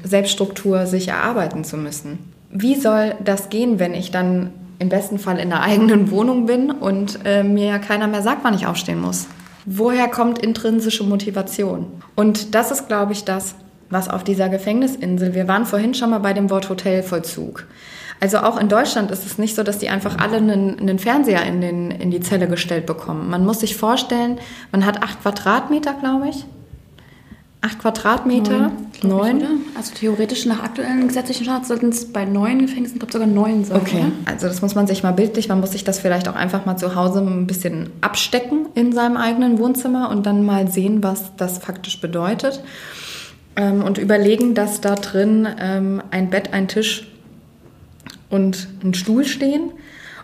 Selbststruktur sich erarbeiten zu müssen, wie soll das gehen, wenn ich dann im besten Fall in einer eigenen Wohnung bin und äh, mir ja keiner mehr sagt, wann ich aufstehen muss? Woher kommt intrinsische Motivation? Und das ist, glaube ich, das, was auf dieser Gefängnisinsel, wir waren vorhin schon mal bei dem Wort Hotelvollzug. Also auch in Deutschland ist es nicht so, dass die einfach alle einen, einen Fernseher in, den, in die Zelle gestellt bekommen. Man muss sich vorstellen, man hat acht Quadratmeter, glaube ich. Acht Quadratmeter, neun. Also theoretisch nach aktuellen gesetzlichen Standards sollten es bei neuen Gefängnissen, glaube sogar neun sein. Okay, Oder? also das muss man sich mal bildlich, man muss sich das vielleicht auch einfach mal zu Hause ein bisschen abstecken in seinem eigenen Wohnzimmer und dann mal sehen, was das faktisch bedeutet. Ähm, und überlegen, dass da drin ähm, ein Bett, ein Tisch und ein Stuhl stehen.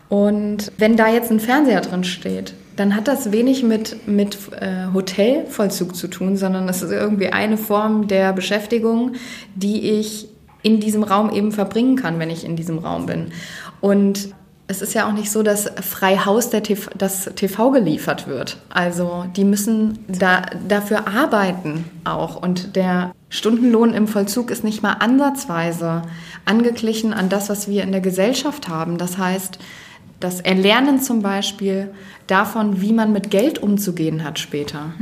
Und wenn da jetzt ein Fernseher drin steht, dann hat das wenig mit, mit äh, Hotelvollzug zu tun, sondern es ist irgendwie eine Form der Beschäftigung, die ich in diesem Raum eben verbringen kann, wenn ich in diesem Raum bin. Und es ist ja auch nicht so, dass frei Haus der TV, das TV geliefert wird. Also die müssen da, dafür arbeiten auch. Und der Stundenlohn im Vollzug ist nicht mal ansatzweise angeglichen an das, was wir in der Gesellschaft haben. Das heißt, das Erlernen zum Beispiel davon, wie man mit Geld umzugehen hat später.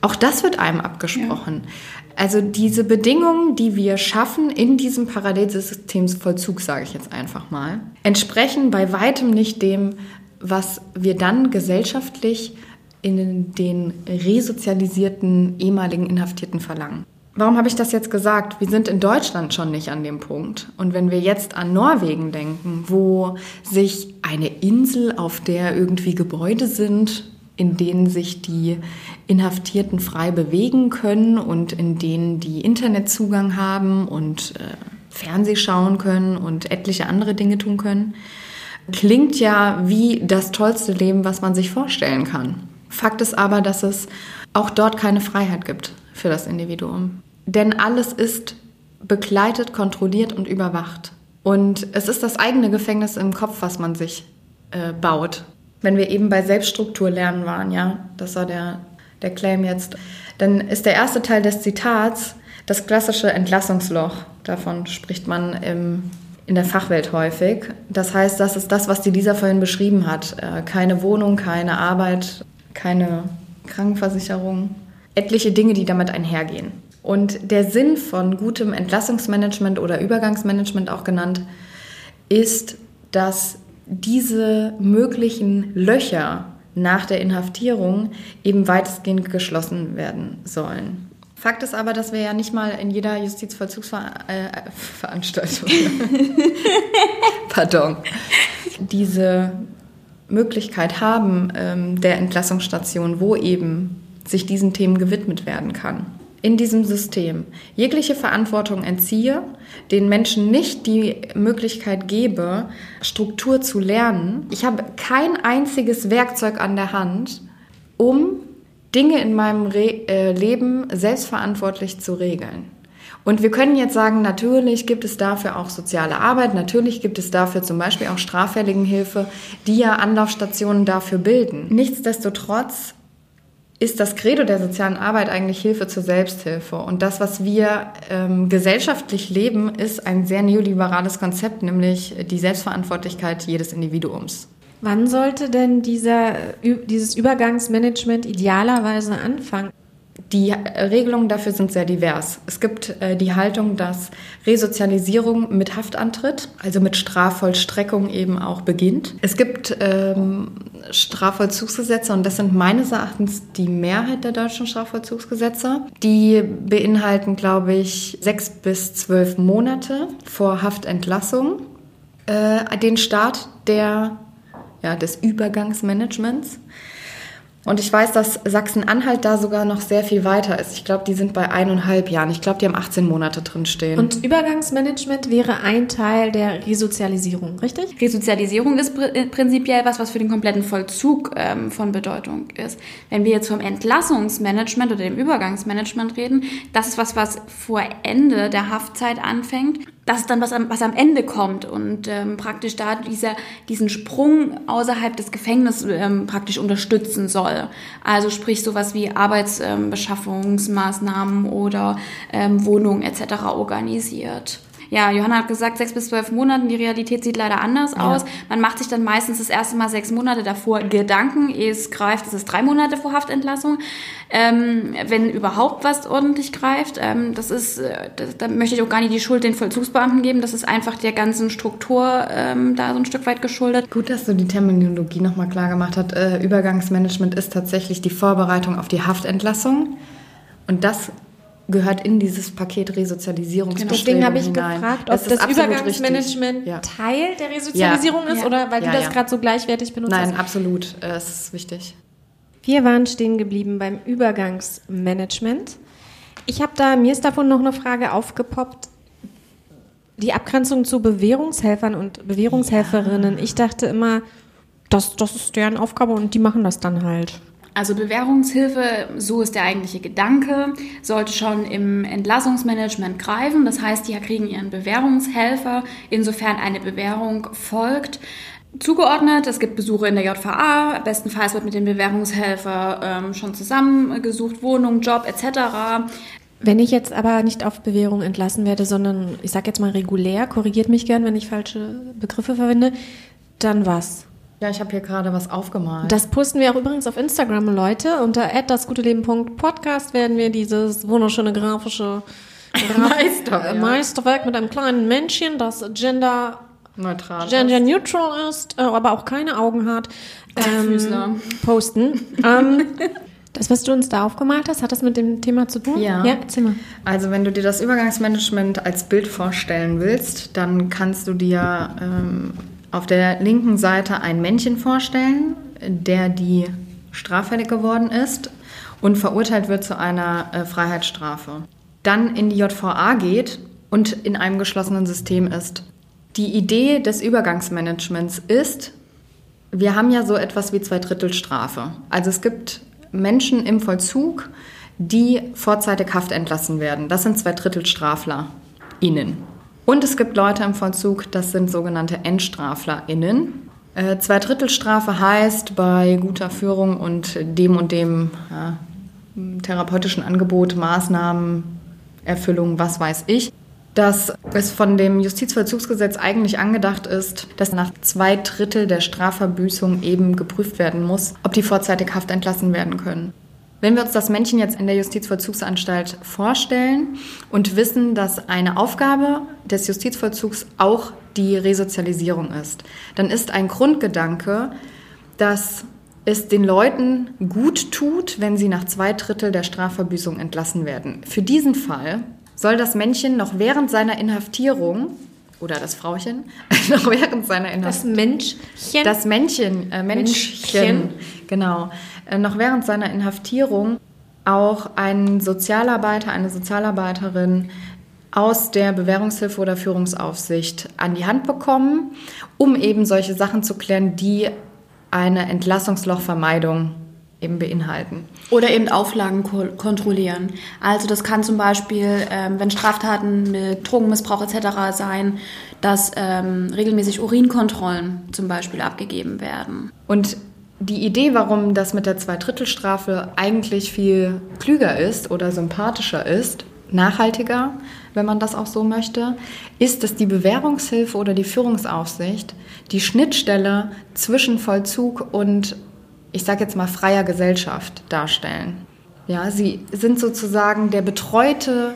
Auch das wird einem abgesprochen. Also diese Bedingungen, die wir schaffen in diesem Parallelsystemsvollzug, sage ich jetzt einfach mal, entsprechen bei weitem nicht dem, was wir dann gesellschaftlich in den resozialisierten ehemaligen Inhaftierten verlangen. Warum habe ich das jetzt gesagt? Wir sind in Deutschland schon nicht an dem Punkt. Und wenn wir jetzt an Norwegen denken, wo sich eine Insel, auf der irgendwie Gebäude sind, in denen sich die Inhaftierten frei bewegen können und in denen die Internetzugang haben und äh, Fernseh schauen können und etliche andere Dinge tun können. Klingt ja wie das tollste Leben, was man sich vorstellen kann. Fakt ist aber, dass es auch dort keine Freiheit gibt für das Individuum. Denn alles ist begleitet, kontrolliert und überwacht. Und es ist das eigene Gefängnis im Kopf, was man sich äh, baut. Wenn wir eben bei Selbststruktur lernen waren, ja, das war der, der Claim jetzt, dann ist der erste Teil des Zitats das klassische Entlassungsloch. Davon spricht man im, in der Fachwelt häufig. Das heißt, das ist das, was die Lisa vorhin beschrieben hat. Äh, keine Wohnung, keine Arbeit, keine Krankenversicherung. Etliche Dinge, die damit einhergehen. Und der Sinn von gutem Entlassungsmanagement oder Übergangsmanagement auch genannt, ist, dass diese möglichen Löcher nach der Inhaftierung eben weitestgehend geschlossen werden sollen. Fakt ist aber, dass wir ja nicht mal in jeder Justizvollzugsveranstaltung, pardon, diese Möglichkeit haben ähm, der Entlassungsstation, wo eben sich diesen Themen gewidmet werden kann in diesem System jegliche Verantwortung entziehe, den Menschen nicht die Möglichkeit gebe, Struktur zu lernen. Ich habe kein einziges Werkzeug an der Hand, um Dinge in meinem Re äh, Leben selbstverantwortlich zu regeln. Und wir können jetzt sagen, natürlich gibt es dafür auch soziale Arbeit, natürlich gibt es dafür zum Beispiel auch Straffälligenhilfe, die ja Anlaufstationen dafür bilden. Nichtsdestotrotz ist das Credo der sozialen Arbeit eigentlich Hilfe zur Selbsthilfe. Und das, was wir ähm, gesellschaftlich leben, ist ein sehr neoliberales Konzept, nämlich die Selbstverantwortlichkeit jedes Individuums. Wann sollte denn dieser, dieses Übergangsmanagement idealerweise anfangen? Die Regelungen dafür sind sehr divers. Es gibt äh, die Haltung, dass Resozialisierung mit Haftantritt, also mit Strafvollstreckung eben auch beginnt. Es gibt ähm, Strafvollzugsgesetze und das sind meines Erachtens die Mehrheit der deutschen Strafvollzugsgesetze. Die beinhalten, glaube ich, sechs bis zwölf Monate vor Haftentlassung äh, den Start der, ja, des Übergangsmanagements. Und ich weiß, dass Sachsen-Anhalt da sogar noch sehr viel weiter ist. Ich glaube, die sind bei eineinhalb Jahren. Ich glaube, die haben 18 Monate drin stehen. Und Übergangsmanagement wäre ein Teil der Resozialisierung, richtig? Resozialisierung ist pr äh, prinzipiell was, was für den kompletten Vollzug ähm, von Bedeutung ist. Wenn wir jetzt vom Entlassungsmanagement oder dem Übergangsmanagement reden, das ist was, was vor Ende der Haftzeit anfängt das ist dann, was am, was am Ende kommt und ähm, praktisch da dieser, diesen Sprung außerhalb des Gefängnisses ähm, praktisch unterstützen soll. Also sprich sowas wie Arbeitsbeschaffungsmaßnahmen ähm, oder ähm, Wohnungen etc. organisiert ja, Johanna hat gesagt, sechs bis zwölf Monate. Die Realität sieht leider anders ja. aus. Man macht sich dann meistens das erste Mal sechs Monate davor Gedanken, ehe es greift, ist es drei Monate vor Haftentlassung. Ähm, wenn überhaupt was ordentlich greift, ähm, das ist, äh, das, da möchte ich auch gar nicht die Schuld den Vollzugsbeamten geben. Das ist einfach der ganzen Struktur ähm, da so ein Stück weit geschuldet. Gut, dass du die Terminologie nochmal klar gemacht hast. Äh, Übergangsmanagement ist tatsächlich die Vorbereitung auf die Haftentlassung. Und das gehört in dieses Paket Resozialisierungsbestrebung Deswegen habe ich hinein. gefragt, ob das, das Übergangsmanagement ja. Teil der Resozialisierung ja. ist oder weil ja, du das gerade so gleichwertig benutzt Nein, hast. Nein, absolut. Äh, es ist wichtig. Wir waren stehen geblieben beim Übergangsmanagement. Ich habe da, mir ist davon noch eine Frage aufgepoppt. Die Abgrenzung zu Bewährungshelfern und Bewährungshelferinnen. Ich dachte immer, das, das ist deren Aufgabe und die machen das dann halt. Also Bewährungshilfe, so ist der eigentliche Gedanke, sollte schon im Entlassungsmanagement greifen. Das heißt, die kriegen ihren Bewährungshelfer, insofern eine Bewährung folgt. Zugeordnet, es gibt Besuche in der JVA, bestenfalls wird mit dem Bewährungshelfer ähm, schon zusammengesucht, Wohnung, Job etc. Wenn ich jetzt aber nicht auf Bewährung entlassen werde, sondern ich sage jetzt mal regulär, korrigiert mich gern, wenn ich falsche Begriffe verwende, dann was? Ja, ich habe hier gerade was aufgemalt. Das posten wir auch übrigens auf Instagram, Leute. Unter dasguteleben.podcast werden wir dieses wunderschöne grafische Meisterwerk. Meisterwerk mit einem kleinen Männchen, das gender neutral gender ist. neutral ist, äh, aber auch keine Augen hat, ähm, posten. ähm, das, was du uns da aufgemalt hast, hat das mit dem Thema zu tun? Ja. ja mal. Also wenn du dir das Übergangsmanagement als Bild vorstellen willst, dann kannst du dir ähm, auf der linken Seite ein Männchen vorstellen, der die straffällig geworden ist und verurteilt wird zu einer äh, Freiheitsstrafe. Dann in die JVA geht und in einem geschlossenen System ist. Die Idee des Übergangsmanagements ist, wir haben ja so etwas wie Zweidrittelstrafe. Also es gibt Menschen im Vollzug, die vorzeitig Haft entlassen werden. Das sind ZweidrittelstraflerInnen. Und es gibt Leute im Vollzug, das sind sogenannte EndstraflerInnen. Äh, Zweidrittelstrafe heißt bei guter Führung und dem und dem ja, therapeutischen Angebot, Maßnahmen, Erfüllung, was weiß ich, dass es von dem Justizvollzugsgesetz eigentlich angedacht ist, dass nach zwei Drittel der Strafverbüßung eben geprüft werden muss, ob die vorzeitig Haft entlassen werden können. Wenn wir uns das Männchen jetzt in der Justizvollzugsanstalt vorstellen und wissen, dass eine Aufgabe des Justizvollzugs auch die Resozialisierung ist, dann ist ein Grundgedanke, dass es den Leuten gut tut, wenn sie nach zwei Drittel der Strafverbüßung entlassen werden. Für diesen Fall soll das Männchen noch während seiner Inhaftierung oder das Frauchen noch während seiner Inhaftierung. Das Männchen. Das Männchen, äh, Männchen, Männchen. genau. Äh, noch während seiner Inhaftierung auch ein Sozialarbeiter, eine Sozialarbeiterin aus der Bewährungshilfe oder Führungsaufsicht an die Hand bekommen, um eben solche Sachen zu klären, die eine Entlassungslochvermeidung eben beinhalten. Oder eben Auflagen ko kontrollieren. Also das kann zum Beispiel, ähm, wenn Straftaten mit Drogenmissbrauch etc. sein, dass ähm, regelmäßig Urinkontrollen zum Beispiel abgegeben werden. Und die Idee, warum das mit der Zweidrittelstrafe eigentlich viel klüger ist oder sympathischer ist, nachhaltiger, wenn man das auch so möchte, ist, dass die Bewährungshilfe oder die Führungsaufsicht die Schnittstelle zwischen Vollzug und ich sage jetzt mal, freier Gesellschaft darstellen. Ja, sie sind sozusagen der betreute,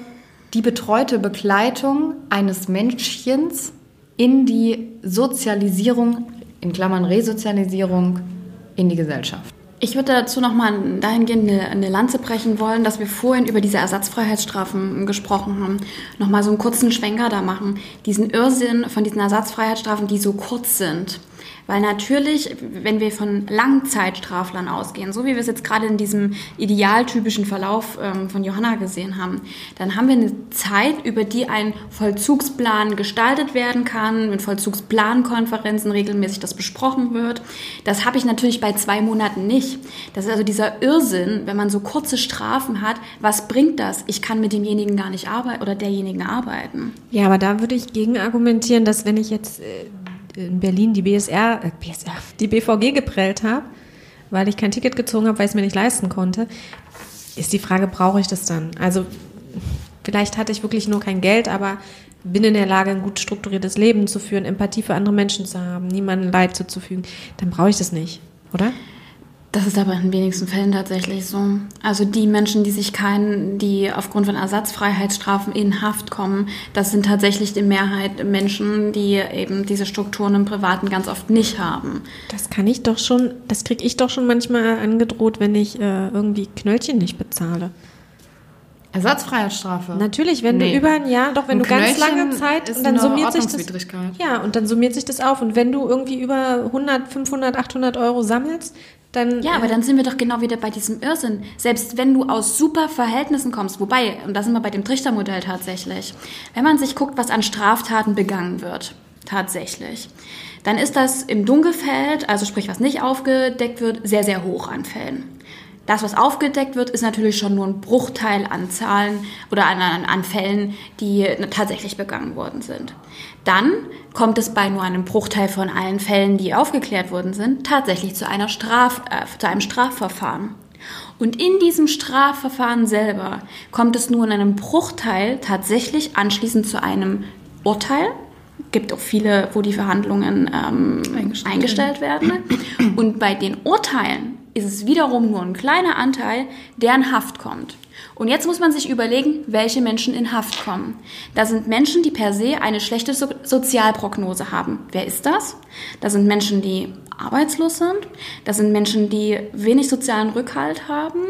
die betreute Begleitung eines Menschchens in die Sozialisierung, in Klammern Resozialisierung, in die Gesellschaft. Ich würde dazu nochmal dahingehend eine, eine, Lanze brechen wollen, dass wir vorhin über diese Ersatzfreiheitsstrafen gesprochen haben. Nochmal so einen kurzen Schwenker da machen. Diesen Irrsinn von diesen Ersatzfreiheitsstrafen, die so kurz sind. Weil natürlich, wenn wir von Langzeitstraflern ausgehen, so wie wir es jetzt gerade in diesem idealtypischen Verlauf ähm, von Johanna gesehen haben, dann haben wir eine Zeit, über die ein Vollzugsplan gestaltet werden kann, mit Vollzugsplankonferenzen regelmäßig das besprochen wird. Das habe ich natürlich bei zwei Monaten nicht. Das ist also dieser Irrsinn, wenn man so kurze Strafen hat, was bringt das? Ich kann mit demjenigen gar nicht arbeiten oder derjenigen arbeiten. Ja, aber da würde ich gegen argumentieren, dass wenn ich jetzt äh, in Berlin die BSR, äh, BSR, die BVG geprellt habe, weil ich kein Ticket gezogen habe, weil ich es mir nicht leisten konnte, ist die Frage, brauche ich das dann? Also vielleicht hatte ich wirklich nur kein Geld, aber bin in der Lage, ein gut strukturiertes Leben zu führen, Empathie für andere Menschen zu haben, niemandem Leid zuzufügen, dann brauche ich das nicht, oder? Das ist aber in den wenigsten Fällen tatsächlich so. Also die Menschen, die sich keinen, die aufgrund von Ersatzfreiheitsstrafen in Haft kommen, das sind tatsächlich die Mehrheit Menschen, die eben diese Strukturen im Privaten ganz oft nicht haben. Das kann ich doch schon, das kriege ich doch schon manchmal angedroht, wenn ich äh, irgendwie Knöllchen nicht bezahle. Ersatzfreiheitsstrafe. Natürlich, wenn nee. du über ein Jahr, doch wenn ein du ganz lange Zeit und dann summiert sich das. Ja, und dann summiert sich das auf und wenn du irgendwie über 100, 500, 800 Euro sammelst, dann, ja, aber dann sind wir doch genau wieder bei diesem Irrsinn. Selbst wenn du aus super Verhältnissen kommst, wobei, und da sind wir bei dem Trichtermodell tatsächlich, wenn man sich guckt, was an Straftaten begangen wird, tatsächlich, dann ist das im Dunkelfeld, also sprich, was nicht aufgedeckt wird, sehr, sehr hoch an Fällen. Das, was aufgedeckt wird, ist natürlich schon nur ein Bruchteil an Zahlen oder an, an, Fällen, die tatsächlich begangen worden sind. Dann kommt es bei nur einem Bruchteil von allen Fällen, die aufgeklärt worden sind, tatsächlich zu, einer Straf, äh, zu einem Strafverfahren. Und in diesem Strafverfahren selber kommt es nur in einem Bruchteil tatsächlich anschließend zu einem Urteil. Gibt auch viele, wo die Verhandlungen ähm, eingestellt, eingestellt werden. Und bei den Urteilen ist es wiederum nur ein kleiner Anteil, der in Haft kommt. Und jetzt muss man sich überlegen, welche Menschen in Haft kommen. Da sind Menschen, die per se eine schlechte so Sozialprognose haben. Wer ist das? Das sind Menschen, die arbeitslos sind. Das sind Menschen, die wenig sozialen Rückhalt haben.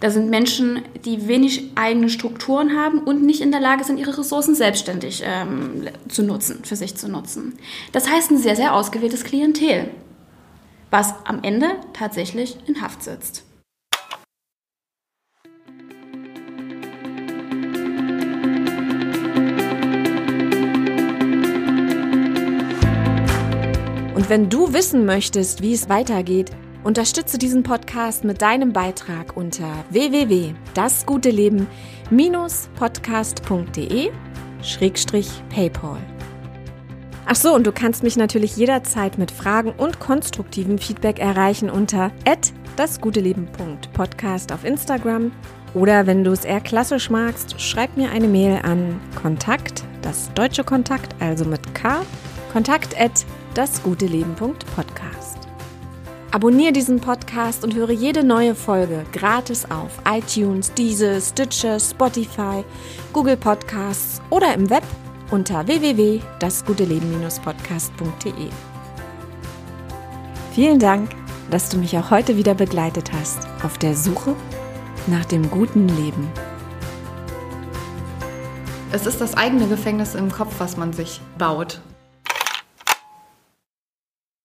Da sind Menschen, die wenig eigene Strukturen haben und nicht in der Lage sind, ihre Ressourcen selbstständig ähm, zu nutzen, für sich zu nutzen. Das heißt ein sehr, sehr ausgewähltes Klientel was am Ende tatsächlich in Haft sitzt. Und wenn du wissen möchtest, wie es weitergeht, unterstütze diesen Podcast mit deinem Beitrag unter www.dasguteleben-podcast.de-paypal. Ach so, und du kannst mich natürlich jederzeit mit Fragen und konstruktivem Feedback erreichen unter dasguteleben.podcast auf Instagram oder wenn du es eher klassisch magst, schreib mir eine Mail an Kontakt, das deutsche Kontakt, also mit K, kontakt at dasguteleben.podcast. Abonniere diesen Podcast und höre jede neue Folge gratis auf iTunes, Deezer, Stitcher, Spotify, Google Podcasts oder im Web unter www.dasguteleben-podcast.de. Vielen Dank, dass du mich auch heute wieder begleitet hast auf der Suche nach dem guten Leben. Es ist das eigene Gefängnis im Kopf, was man sich baut.